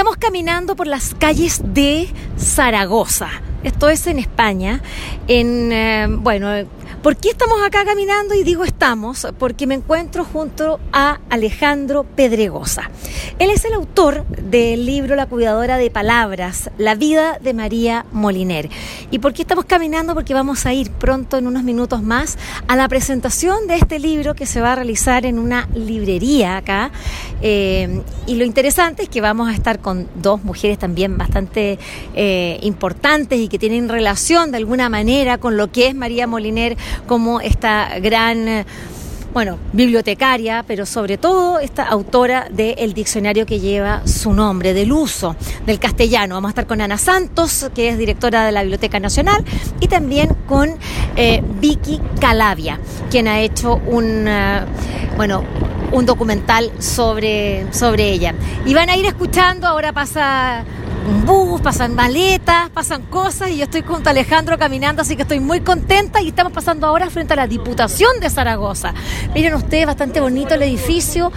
Estamos caminando por las calles de Zaragoza. Esto es en España. En, eh, bueno, ¿Por qué estamos acá caminando? Y digo estamos porque me encuentro junto a Alejandro Pedregosa. Él es el autor del libro La cuidadora de palabras, La vida de María Moliner. ¿Y por qué estamos caminando? Porque vamos a ir pronto, en unos minutos más, a la presentación de este libro que se va a realizar en una librería acá. Eh, y lo interesante es que vamos a estar con dos mujeres también bastante eh, importantes y que tienen relación de alguna manera con lo que es María Moliner como esta gran eh, bueno, bibliotecaria, pero sobre todo esta autora del diccionario que lleva su nombre, del uso del castellano. Vamos a estar con Ana Santos, que es directora de la Biblioteca Nacional, y también con eh, Vicky Calavia, quien ha hecho un, eh, bueno, un documental sobre, sobre ella. Y van a ir escuchando, ahora pasa un bus, pasan maletas, pasan cosas y yo estoy junto a Alejandro caminando, así que estoy muy contenta y estamos pasando ahora frente a la Diputación de Zaragoza. Miren ustedes, bastante bonito el edificio.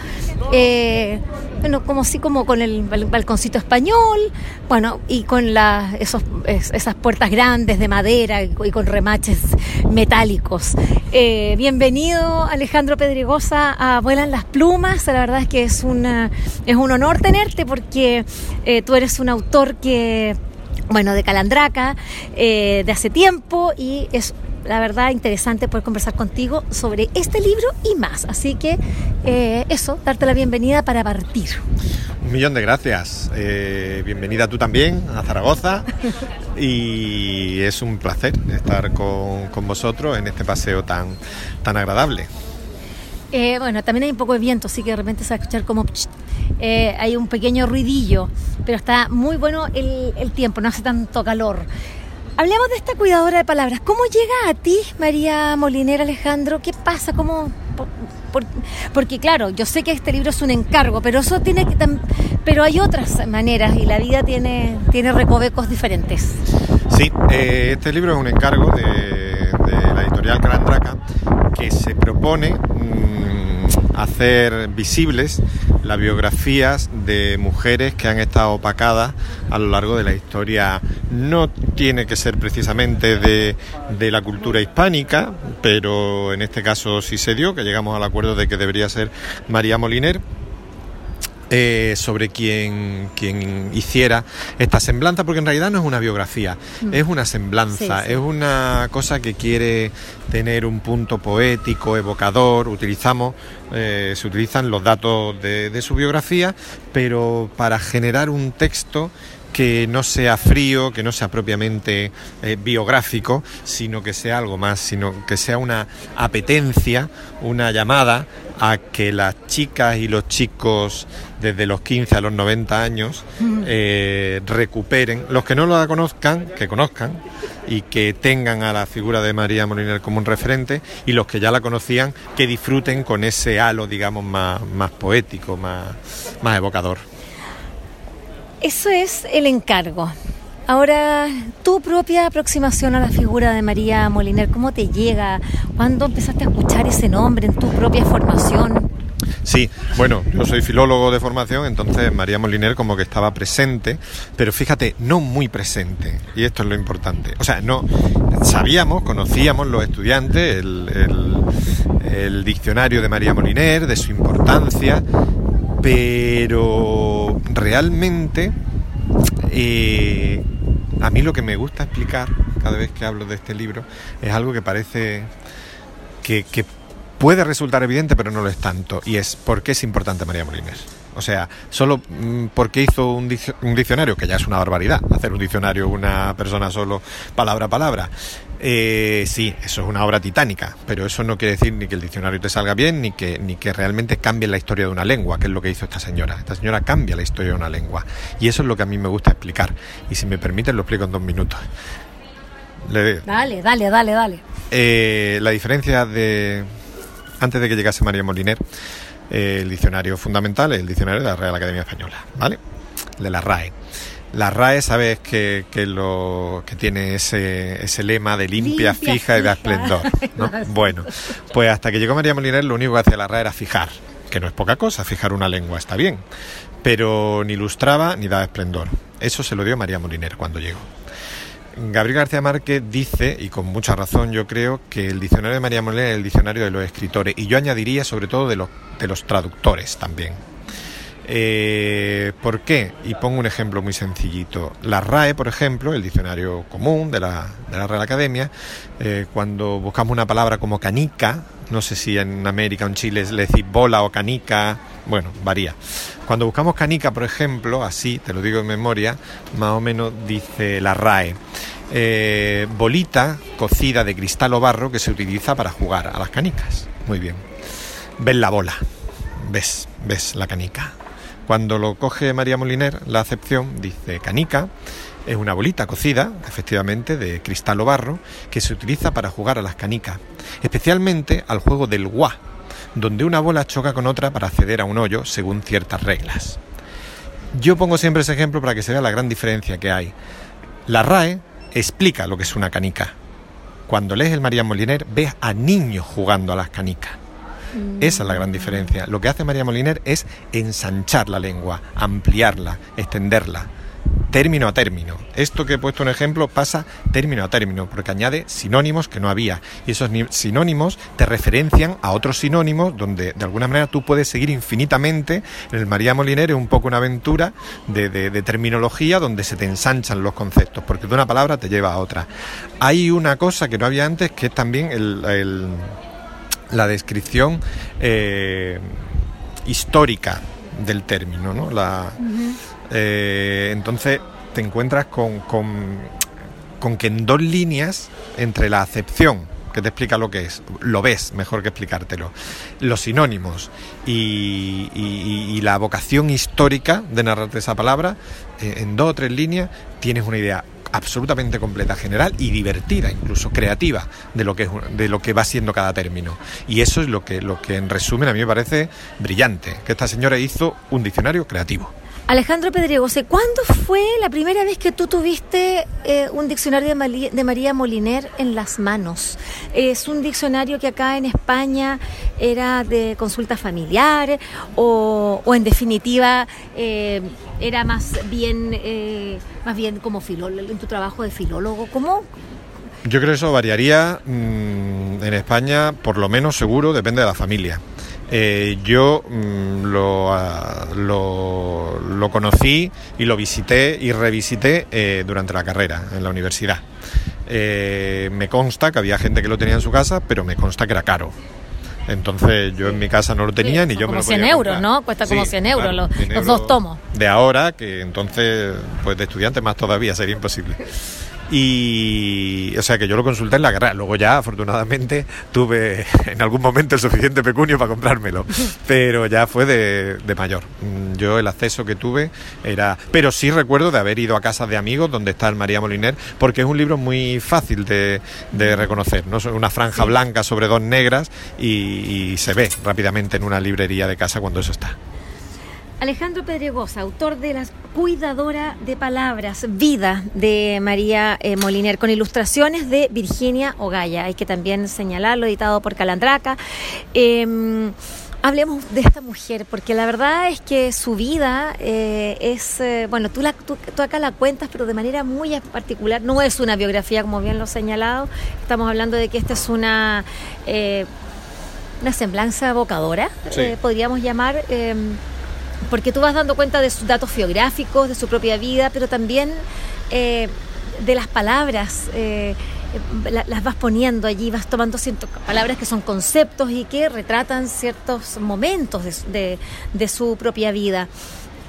Eh, bueno, como así como con el balconcito español, bueno, y con la, esos, esas puertas grandes de madera y, con remaches metálicos. Eh, bienvenido Alejandro Pedregosa a Vuelan las Plumas, la verdad es que es, una, es un honor tenerte porque eh, tú eres un autor que bueno, de Calandraca, eh, de hace tiempo y es la verdad interesante poder conversar contigo sobre este libro y más. Así que eh, eso, darte la bienvenida para partir. Un millón de gracias. Eh, bienvenida tú también a Zaragoza y es un placer estar con, con vosotros en este paseo tan, tan agradable. Eh, bueno, también hay un poco de viento, así que de repente se va a escuchar como... hay un pequeño ruidillo, pero está muy bueno el, el tiempo, no hace tanto calor. Hablemos de esta cuidadora de palabras. ¿Cómo llega a ti, María Molinera Alejandro? ¿Qué pasa? ¿Cómo...? porque claro, yo sé que este libro es un encargo, pero eso tiene que pero hay otras maneras y la vida tiene, tiene recovecos diferentes. Sí, eh, este libro es un encargo de, la editorial Carandraca que se propone mm, hacer visibles las biografías de mujeres que han estado opacadas a lo largo de la historia. No tiene que ser precisamente de, de la cultura hispánica, pero en este caso sí se dio, que llegamos al acuerdo de que debería ser María Moliner eh, sobre quien, quien hiciera esta semblanza, porque en realidad no es una biografía, mm. es una semblanza, es una cosa que quiere tener un punto poético, evocador, utilizamos, eh, se utilizan los datos de, de su biografía, pero para generar un texto que no sea frío, que no sea propiamente eh, biográfico, sino que sea algo más, sino que sea una apetencia, una llamada a que las chicas y los chicos desde los 15 a los 90 años eh, recuperen, los que no la conozcan, que conozcan y que tengan a la figura de María Moliner como un referente y los que ya la conocían, que disfruten con ese halo, digamos, más, más poético, más, más evocador. Eso es el encargo. Ahora, tu propia aproximación a la figura de María Moliner, ¿cómo te llega? ¿Cuándo empezaste a escuchar ese nombre en tu propia formación? Sí, bueno, yo soy filólogo de formación, entonces María Moliner como que estaba presente, pero fíjate, no muy presente, y esto es lo importante. O sea, no sabíamos, conocíamos los estudiantes el, el diccionario de María Moliner, de su importancia, pero realmente eh, a mí lo que me gusta explicar cada vez que hablo de este libro es algo que parece que, puede resultar evidente, pero no lo es tanto, y es por qué es importante María Molines. O sea, solo mm, porque hizo un, diccionario, que ya es una barbaridad, hacer un diccionario una persona solo palabra a palabra. Eh, sí, eso es una obra titánica, pero eso no quiere decir ni que el diccionario te salga bien, ni que, ni que realmente cambie la historia de una lengua, que es lo que hizo esta señora. Esta señora cambia la historia de una lengua. Y eso es lo que a mí me gusta explicar. Y si me permiten, lo explico en dos minutos. dale, dale, dale, dale. Eh, la diferencia de... Antes de que llegase María Moliner, el diccionario fundamental es el diccionario de la Real Academia Española, ¿vale? De la RAE. La RAE, sabes que, que, lo, que tiene ese, ese lema de limpia, fija, y de esplendor. ¿no? bueno, pues hasta que llegó María Moliner, lo único que hacía la RAE era fijar que no es poca cosa, fijar una lengua está bien, pero ni ilustraba ni daba esplendor. Eso se lo dio María Moliner cuando llegó. Gabriel García Márquez dice, y con mucha razón yo creo, que el diccionario de María Moliner es el diccionario de los escritores, y yo añadiría sobre todo de los, de los traductores también. Eh, ¿Por qué? Y pongo un ejemplo muy sencillito. La RAE, por ejemplo, el diccionario común de la, de la Real Academia, eh, cuando buscamos una palabra como canica, no sé si en América o en Chile le decís bola o canica, bueno, varía. Cuando buscamos canica, por ejemplo, así, te lo digo en memoria, más o menos dice la RAE. Eh, bolita cocida de cristal o barro que se utiliza para jugar a las canicas. Muy bien. Ves la bola, ves, ves la canica. Cuando lo coge María Moliner, la acepción dice canica es una bolita cocida, efectivamente, de cristal o barro, que se utiliza para jugar a las canicas, especialmente al juego del guá, donde una bola choca con otra para acceder a un hoyo según ciertas reglas. Yo pongo siempre ese ejemplo para que se vea la gran diferencia que hay. La RAE explica lo que es una canica. Cuando lees el María Moliner, ves a niños jugando a las canicas. Esa es la gran diferencia. Lo que hace María Moliner es ensanchar la lengua, ampliarla, extenderla, término a término. Esto que he puesto un ejemplo pasa término a término, porque añade sinónimos que no había. Y esos sinónimos te referencian a otros sinónimos donde de alguna manera tú puedes seguir infinitamente. En el María Moliner es un poco una aventura de, terminología donde se te ensanchan los conceptos, porque de una palabra te lleva a otra. Hay una cosa que no había antes que es también la descripción eh, histórica del término, ¿no? La, eh, entonces te encuentras con, con, que en dos líneas, entre la acepción, que te explica lo que es, lo ves mejor que explicártelo, los sinónimos y, la vocación histórica de narrarte esa palabra, eh, en dos o tres líneas tienes una idea absolutamente completa, general y divertida, incluso creativa, de lo que, de lo que va siendo cada término. Y eso es lo que, lo que en resumen a mí me parece brillante, que esta señora hizo un diccionario creativo. Alejandro Pedregose, ¿cuándo fue la primera vez que tú tuviste eh, un diccionario de, María Moliner en las manos? ¿Es un diccionario que acá en España era de consulta familiar o, en definitiva eh, era más bien, eh, más bien como filólogo, en tu trabajo de filólogo? ¿Cómo? Yo creo que eso variaría mm, en España, por lo menos seguro, depende de la familia. Eh, yo mm, ah, lo, lo, conocí y lo visité y revisité eh, durante la carrera en la universidad. Eh, me consta que había gente que lo tenía en su casa, pero me consta que era caro. Entonces yo en mi casa no lo tenía ni yo me lo podía 100 euros, ¿no? Cuesta como 100 euros los, dos tomos. De ahora, que entonces, pues de estudiante más todavía sería imposible. Y, o sea, que yo lo consulté en la carrera. Luego ya, afortunadamente, tuve en algún momento el suficiente pecunio para comprármelo. Pero ya fue de, mayor. Mm, yo el acceso que tuve era... Pero sí recuerdo de haber ido a casas de amigos donde está el María Moliner, porque es un libro muy fácil de, reconocer. ¿no? Una franja blanca sobre dos negras y se ve rápidamente en una librería de casa cuando eso está. Alejandro Pedregosa, autor de La Cuidadora de Palabras, Vida de María eh, Moliner, con ilustraciones de Virginia Ogaya. Hay que también señalarlo, editado por Calandraca. Em, hablemos de esta mujer, porque la verdad es que su vida eh, es, eh, bueno, tú, la, tú, acá la cuentas, pero de manera muy particular. No es una biografía, como bien lo he señalado. Estamos hablando de que esta es una, una semblanza evocadora, podríamos llamar em, porque tú vas dando cuenta de sus datos geográficos, de su propia vida, pero también eh, de las palabras. Eh, las vas poniendo allí, vas tomando ciertas palabras que son conceptos y que retratan ciertos momentos de, su propia vida.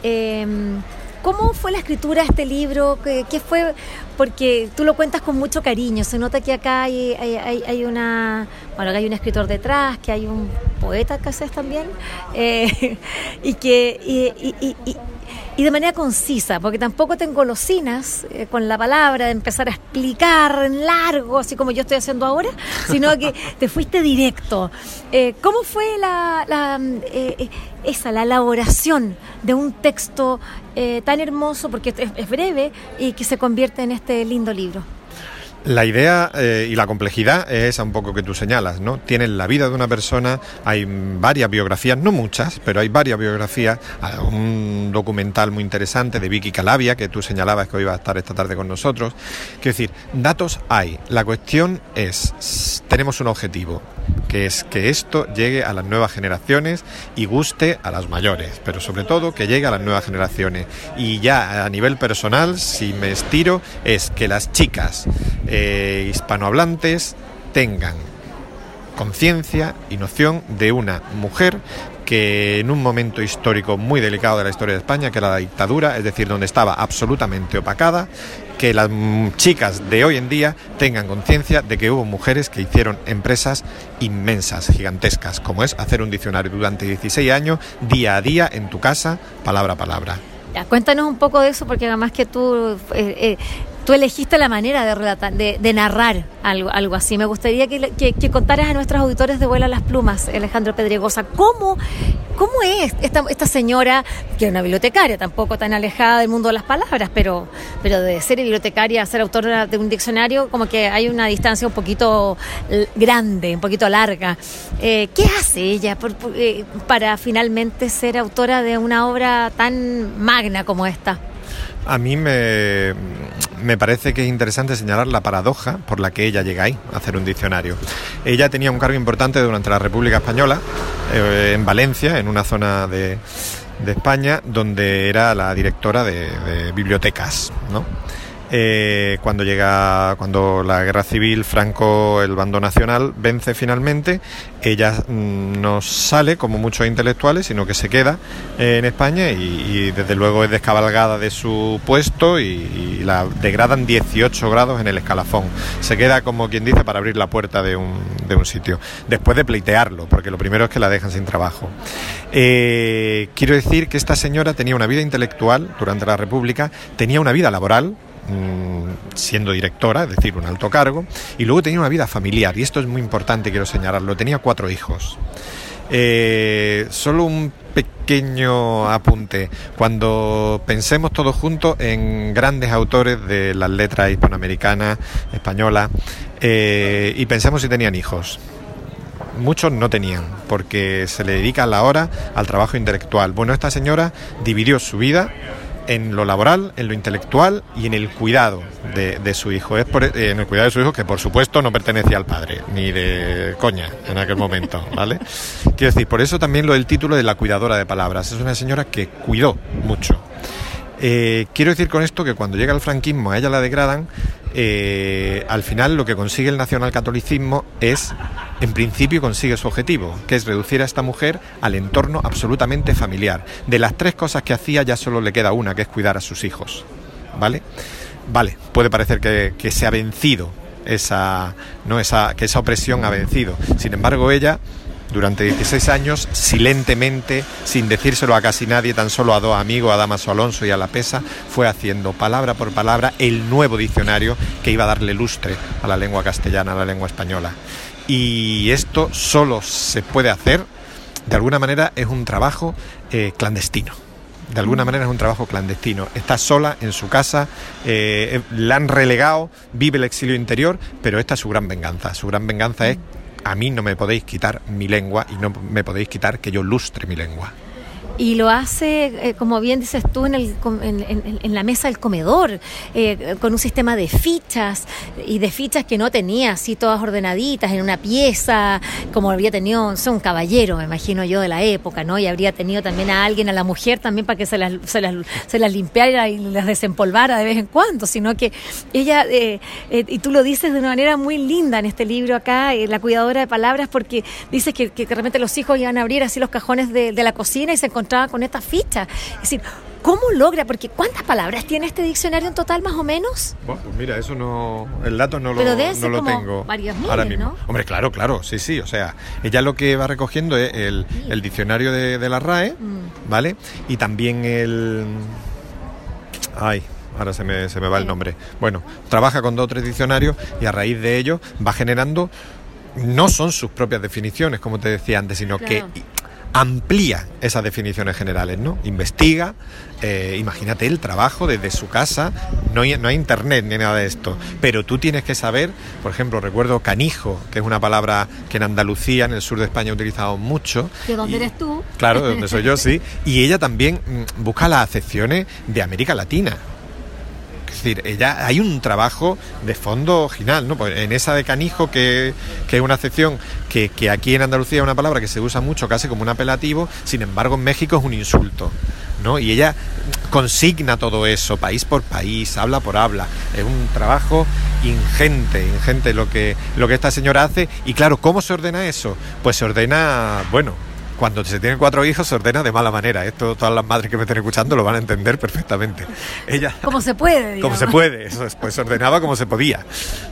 Em, ¿Cómo fue la escritura de este libro? ¿Qué, fue? Porque tú lo cuentas con mucho cariño. Se nota que acá hay, hay, una, bueno, que hay un escritor detrás, que hay un poeta que haces también, eh, y que y, y de manera concisa, porque tampoco tengo golosinas eh, con la palabra de empezar a explicar en largo, así como yo estoy haciendo ahora, sino que te fuiste directo. Eh, ¿Cómo fue la, eh, esa, la elaboración de un texto tan hermoso, porque es, breve, y que se convierte en este lindo libro? La idea eh, y la complejidad es un poco que tú señalas, ¿no? Tienes la vida de una persona, hay varias biografías, no muchas, pero hay varias biografías, un documental muy interesante de Vicky Calavia, que tú señalabas que hoy va a estar esta tarde con nosotros. Quiero decir, datos hay, la cuestión es, tenemos un objetivo, que es que esto llegue a las nuevas generaciones y guste a las mayores, pero sobre todo que llegue a las nuevas generaciones. Y ya a nivel personal, si me estiro, es que las chicas eh, hispanohablantes tengan conciencia y noción de una mujer que en un momento histórico muy delicado de la historia de España, que era la dictadura, es decir, donde estaba absolutamente opacada, que las chicas de hoy en día tengan conciencia de que hubo mujeres que hicieron empresas inmensas, gigantescas, como es hacer un diccionario durante 16 años, día a día, en tu casa, palabra a palabra. cuéntanos un poco de eso, porque además que tú eh, eh, tú elegiste la manera de relatar, de, narrar algo, algo así. Me gustaría que, contaras a nuestros auditores de Vuela las Plumas, Alejandro Pedregosa, cómo, cómo es esta, esta señora, que es una bibliotecaria, tampoco tan alejada del mundo de las palabras, pero, pero de ser bibliotecaria a ser autora de un diccionario, como que hay una distancia un poquito grande, un poquito larga. Eh, ¿Qué hace ella eh, para finalmente ser autora de una obra tan magna como esta? A mí me, me, parece que es interesante señalar la paradoja por la que ella llega ahí a hacer un diccionario. Ella tenía un cargo importante durante la República Española, eh, en Valencia, en una zona de, de, España, donde era la directora de, de bibliotecas, ¿no? Eh, cuando llega, cuando la guerra civil, Franco, el bando nacional, vence finalmente, ella mm, no sale como muchos intelectuales, sino que se queda eh, en España y, desde luego es descabalgada de su puesto y, la degradan 18 grados en el escalafón. Se queda como quien dice para abrir la puerta de un, de un sitio, después de pleitearlo, porque lo primero es que la dejan sin trabajo. Eh, quiero decir que esta señora tenía una vida intelectual durante la República, tenía una vida laboral, siendo directora, es decir, un alto cargo, y luego tenía una vida familiar, y esto es muy importante, quiero señalarlo, tenía cuatro hijos. Eh, solo un pequeño apunte. Cuando pensemos todos juntos en grandes autores de las letras hispanoamericanas, españolas, eh, y pensemos si tenían hijos. Muchos no tenían, porque se le dedica la hora al trabajo intelectual. Bueno, esta señora dividió su vida en lo laboral, en lo intelectual y en el cuidado de, su hijo. Es por, en el cuidado de su hijo que por supuesto no pertenecía al padre, ni de coña en aquel momento, ¿vale? Quiero decir, por eso también lo del título de la cuidadora de palabras. Es una señora que cuidó mucho. Eh, quiero decir con esto que cuando llega el franquismo a ella la degradan, eh, al final lo que consigue el nacionalcatolicismo es, en principio, consigue su objetivo, que es reducir a esta mujer al entorno absolutamente familiar. De las tres cosas que hacía ya solo le queda una, que es cuidar a sus hijos. ¿Vale? Vale, puede parecer que, que se ha vencido esa, no esa, que esa opresión ha vencido. Sin embargo, ella durante 16 años, silentemente, sin decírselo a casi nadie, tan solo a dos amigos, a Damaso Alonso y a La Pesa, fue haciendo palabra por palabra el nuevo diccionario que iba a darle lustre a la lengua castellana, a la lengua española. Y esto solo se puede hacer, de alguna manera, es un trabajo eh, clandestino de alguna manera es un trabajo clandestino. Está sola en su casa, eh, la han relegado, vive el exilio interior, pero esta es su gran venganza. Su gran venganza es a mí no me podéis quitar mi lengua y no me podéis quitar que yo lustre mi lengua. Y lo hace, eh, como bien dices tú, en, el, en, la mesa del comedor, eh, con un sistema de fichas y de fichas que no tenía, así todas ordenaditas en una pieza, como había tenido un caballero, me imagino yo, de la época, ¿no? Y habría tenido también a alguien, a la mujer también, para que se las, se las, se las limpiara y las desempolvara de vez en cuando, sino que ella, eh, y tú lo dices de una manera muy linda en este libro acá, La cuidadora de palabras, porque dices que, que, realmente los hijos iban a abrir así los cajones de, la cocina y se encontraban con esta ficha. Es decir, ¿Cómo logra? Porque ¿cuántas palabras tiene este diccionario en total más o menos? Bueno, pues mira, eso no, el dato no lo, no lo tengo varios ahora mismo. Hombre, claro, claro, sí, sí, o sea, ella lo que va recogiendo es el, el diccionario de, de, la RAE, mm. ¿vale? Y también el... Ay, ahora se me, se me va el nombre. Bueno, trabaja con dos o tres diccionarios y a raíz de ello va generando, no son sus propias definiciones, como te decía antes, sino que amplía esas definiciones generales, ¿no? Investiga, eh, imagínate el trabajo desde su casa, no hay, no hay internet ni nada de esto, pero tú tienes que saber, por ejemplo, recuerdo canijo, que es una palabra que en Andalucía, en el sur de España, utilizado mucho. ¿De dónde eres tú? Claro, de donde soy yo, sí. Y ella también mm, busca las acepciones de América Latina. Decir, ella hay un trabajo de fondo original, ¿no? Pues en esa de canijo, que, que es una acepción que, que, aquí en Andalucía es una palabra que se usa mucho, casi como un apelativo, sin embargo en México es un insulto. ¿no? Y ella consigna todo eso, país por país, habla por habla. Es un trabajo ingente, ingente lo que, lo que esta señora hace. Y claro, ¿cómo se ordena eso? Pues se ordena, bueno, cuando se tienen cuatro hijos se ordena de mala manera. Esto todas las madres que me estén escuchando lo van a entender perfectamente. Ella, como se puede. Como se puede, eso pues se ordenaba como se podía.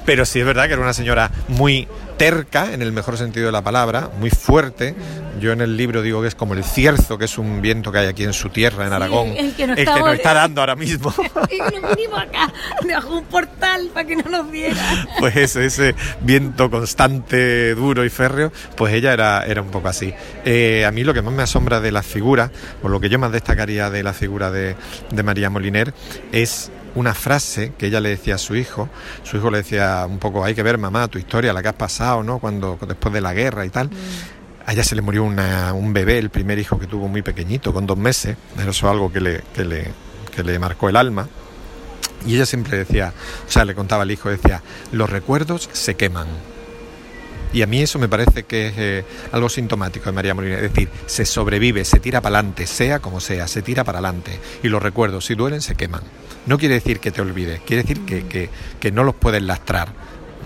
Pero sí es verdad que era una señora muy terca, en el mejor sentido de la palabra, muy fuerte. Yo en el libro digo que es como el cierzo, que es un viento que hay aquí en su tierra, en Aragón, el que nos, el que nos está dando ahora mismo. y nos vinimos acá, debajo un portal para que no nos viera. Pues ese, ese viento constante, duro y férreo, pues ella era, era un poco así. Eh, a mí lo que más me asombra de la figura, o lo que yo más destacaría de la figura de, de María Moliner, es una frase que ella le decía a su hijo. Su hijo le decía un poco, hay que ver mamá tu historia, la que has pasado, ¿no? Cuando después de la guerra y tal. A ella se le murió una, un bebé, el primer hijo que tuvo muy pequeñito, con dos meses. Eso es algo que le, que le, que le marcó el alma. Y ella siempre decía, o sea, le contaba al hijo, decía, los recuerdos se queman. Y a mí eso me parece que es eh, algo sintomático de María Molina. Es decir, se sobrevive, se tira para adelante, sea como sea, se tira para adelante. Y los recuerdos, si duelen, se queman. No quiere decir que te olvides, quiere decir que, que, que no los puedes lastrar.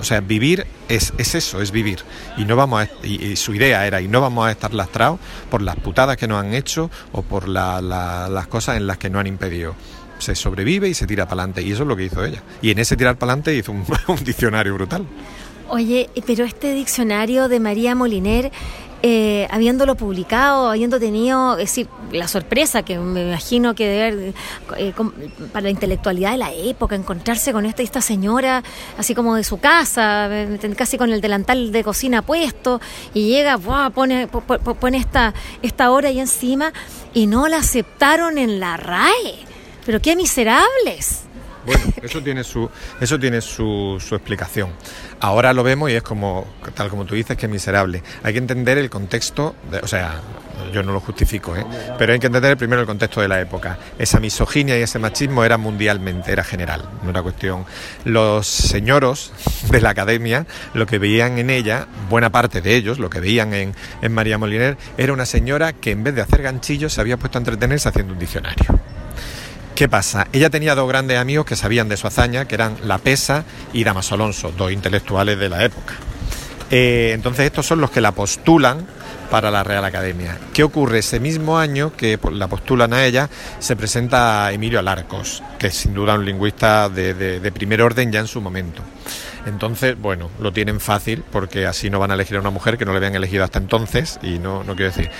O sea, vivir es, es, eso, es vivir. Y no vamos a, y, su idea era, y no vamos a estar lastrados por las putadas que nos han hecho o por la, la, las cosas en las que nos han impedido. Se sobrevive y se tira para adelante. Y eso es lo que hizo ella. Y en ese tirar para adelante hizo un diccionario brutal. Oye, pero este diccionario de María Moliner, eh, habiéndolo publicado, habiendo tenido, es decir, la sorpresa que me imagino que debe eh, para la intelectualidad de la época, encontrarse con esta, esta señora, así como de su casa, casi con el delantal de cocina puesto, y llega, ¡buah! pone, pone esta, esta hora ahí encima, y no la aceptaron en la RAE. Pero qué miserables. Bueno, eso tiene su, eso tiene su, su, explicación. Ahora lo vemos y es como, tal como tú dices, que es miserable. Hay que entender el contexto, o sea, yo no lo justifico, ¿eh? pero hay que entender primero el contexto de la época. Esa misoginia y ese machismo era mundialmente, era general, no era cuestión. Los señoros de la academia, lo que veían en ella, buena parte de ellos, lo que veían en, en María Moliner, era una señora que en vez de hacer ganchillos se había puesto a entretenerse haciendo un diccionario. ¿Qué pasa? Ella tenía dos grandes amigos que sabían de su hazaña, que eran La Pesa y Damaso Alonso, dos intelectuales de la época. Eh, entonces estos son los que la postulan para la Real Academia. ¿Qué ocurre? Ese mismo año que la postulan a ella, se presenta Emilio Alarcos, que es sin duda un lingüista de, primer orden ya en su momento. Entonces, bueno, lo tienen fácil porque así no van a elegir a una mujer que no le habían elegido hasta entonces y no, no quiero decir,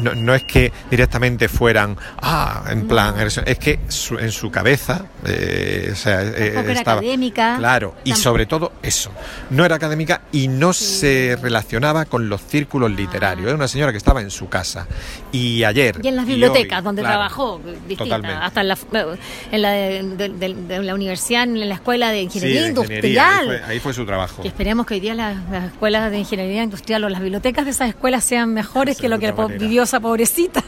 no, no es que directamente fueran, ah, en plan, es que su, en su cabeza, eh, o sea, eh, estaba, académica. Claro, y sobre todo eso, no era académica y no sí. se relacionaba con los círculos literarios, era una señora que estaba en su casa y ayer... Y en las bibliotecas hoy, donde claro, trabajó, distinta, hasta en la, en la de, de, de, de, la universidad, en la escuela de ingeniería sí, industrial. Ingeniería, ahí fue su trabajo. Que esperemos que hoy día las, las, escuelas de ingeniería industrial o las bibliotecas de esas escuelas sean mejores que lo que manera. vivió esa pobrecita.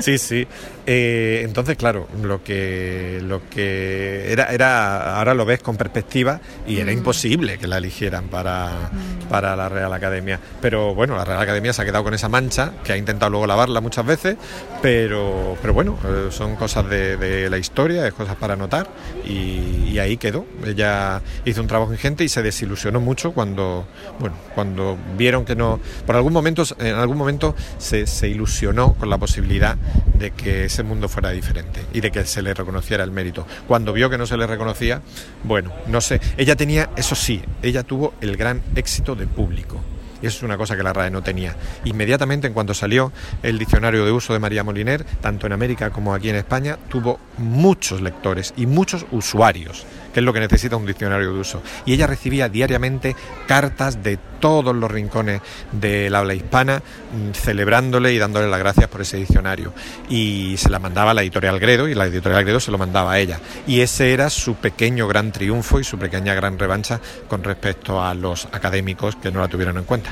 Sí, sí. Eh, entonces, claro, lo que lo que era, era ahora lo ves con perspectiva y mm. era imposible que la eligieran para, mm. para la Real Academia. Pero bueno, la Real Academia se ha quedado con esa mancha, que ha intentado luego lavarla muchas veces, pero, pero bueno, eh, son cosas de, de, la historia, es cosas para anotar y, y ahí quedó. Ella hizo un trabajo ingente y se desilusionó mucho cuando, bueno, cuando vieron que no, por algún momento, en algún momento se, se, ilusionó con la posibilidad de que ese mundo fuera diferente y de que se le reconociera el mérito. Cuando vio que no se le reconocía, bueno, no sé, ella tenía, eso sí, ella tuvo el gran éxito de público. Y eso es una cosa que la RAE no tenía. Inmediatamente, en cuanto salió el diccionario de uso de María Moliner, tanto en América como aquí en España, tuvo muchos lectores y muchos usuarios que es lo que necesita un diccionario de uso. Y ella recibía diariamente cartas de todos los rincones del habla hispana mm, celebrándole y dándole las gracias por ese diccionario. Y se la mandaba a la editorial Gredo y la editorial Gredo se lo mandaba a ella. Y ese era su pequeño gran triunfo y su pequeña gran revancha con respecto a los académicos que no la tuvieron en cuenta.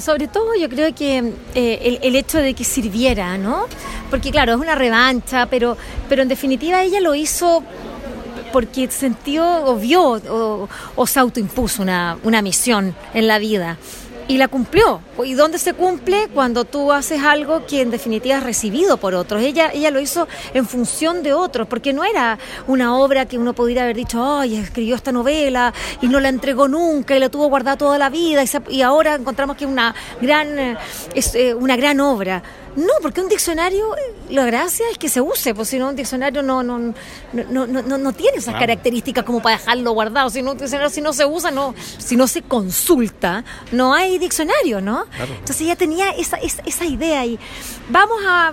sobre todo yo creo que eh, el, hecho de que sirviera, ¿no? Porque claro, es una revancha, pero, pero en definitiva ella lo hizo porque sintió o vio o, se autoimpuso una, una misión en la vida y la cumplió. ¿Y dónde se cumple? Cuando tú haces algo que en definitiva es recibido por otros. Ella, ella lo hizo en función de otros, porque no era una obra que uno pudiera haber dicho, ay, escribió esta novela y no la entregó nunca y la tuvo guardada toda la vida y, ahora encontramos que es una gran, eh, eh, una gran obra. No, porque un diccionario, la gracia es que se use, pues si no, un diccionario no, no, no, no, no, tiene esas características como para dejarlo guardado. Si no, un diccionario, si no se usa, no, si no se consulta, no hay diccionario, ¿no? Entonces ella tenía esa, esa, idea y vamos a,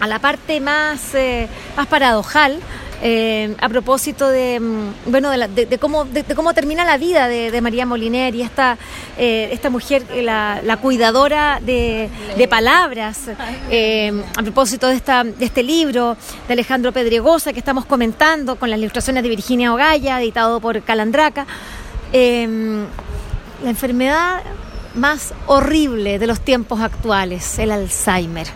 a la parte más, eh, más paradojal eh, a propósito de, mm, bueno, de, cómo, de, cómo termina la vida de, María Moliner y esta, eh, esta mujer, la, cuidadora de, palabras, a propósito de, esta, de este libro de Alejandro Pedregosa que estamos comentando con las ilustraciones de Virginia Ogaya, editado por Calandraca. la enfermedad más horrible de los tiempos actuales, el Alzheimer,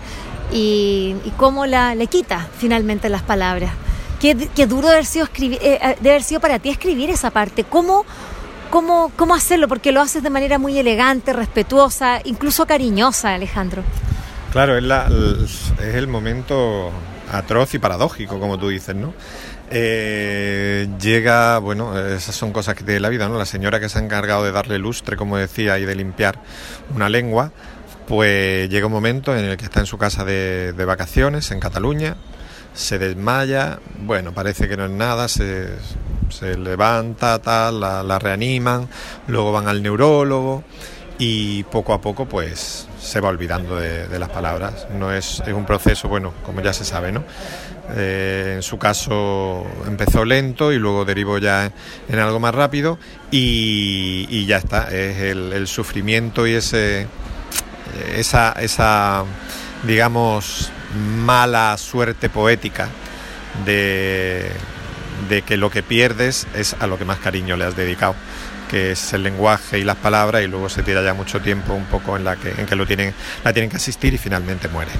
y, cómo la, le quita finalmente las palabras. Qué, duro eh, eh, de haber sido para ti escribir esa parte. ¿Cómo, cómo, cómo hacerlo? Porque lo haces de manera muy elegante, respetuosa, incluso cariñosa, Alejandro. Claro, es, la, es el momento atroz y paradójico, como tú dices, ¿no? Eh, llega, bueno, esas son cosas que tiene la vida, ¿no? La señora que se ha encargado de darle lustre, como decía, y de limpiar una lengua, pues llega un momento en el que está en su casa de vacaciones en Cataluña, se desmaya, bueno, parece que no es nada, se, levanta, tal, la, reaniman, luego van al neurólogo y poco a poco pues se va olvidando de, las palabras. No es, es, un proceso, bueno, como ya se sabe, ¿no? Eh, en su caso empezó lento y luego derivó ya en algo más rápido y, ya está, es el, sufrimiento y ese, esa, esa digamos, mala suerte poética de, de que lo que pierdes es a lo que más cariño le has dedicado que es el lenguaje y las palabras y luego se tira ya mucho tiempo un poco en la que en que lo tienen la tienen que asistir y finalmente muere.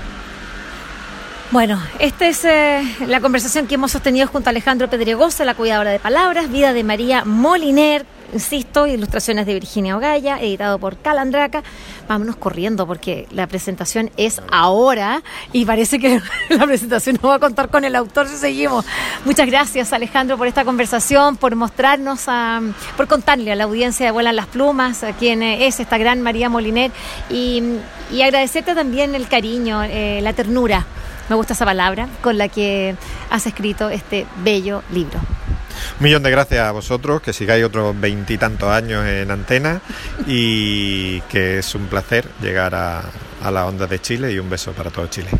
Bueno, esta es eh, la conversación que hemos sostenido junto a Alejandro Pedregosa, la cuidadora de palabras, vida de María Moliner, insisto, ilustraciones de Virginia Ogaya, editado por Calandraca. Vámonos corriendo porque la presentación es ahora y parece que la presentación no va a contar con el autor si seguimos. Muchas gracias Alejandro por esta conversación, por mostrarnos, a, por contarle a la audiencia de Vuelan las Plumas, a quién es esta gran María Moliner y, agradecerte también el cariño, eh, la ternura, me gusta esa palabra, con la que has escrito este bello libro. Un millón de gracias a vosotros, que sigáis otros veintitantos años en antena y que es un placer llegar a, a la onda de Chile y un beso para todo Chile.